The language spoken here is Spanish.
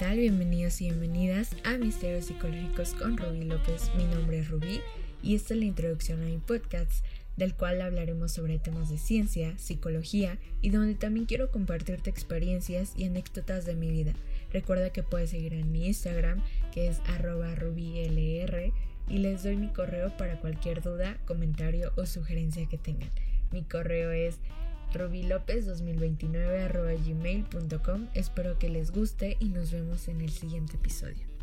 bienvenidos y bienvenidas a Misterios Psicológicos con Rubí López. Mi nombre es Rubí y esta es la introducción a mi podcast, del cual hablaremos sobre temas de ciencia, psicología y donde también quiero compartirte experiencias y anécdotas de mi vida. Recuerda que puedes seguir en mi Instagram, que es arroba rubylr, y les doy mi correo para cualquier duda, comentario o sugerencia que tengan. Mi correo es rubilopez2029 gmail.com. Espero que les guste y nos vemos en el siguiente episodio.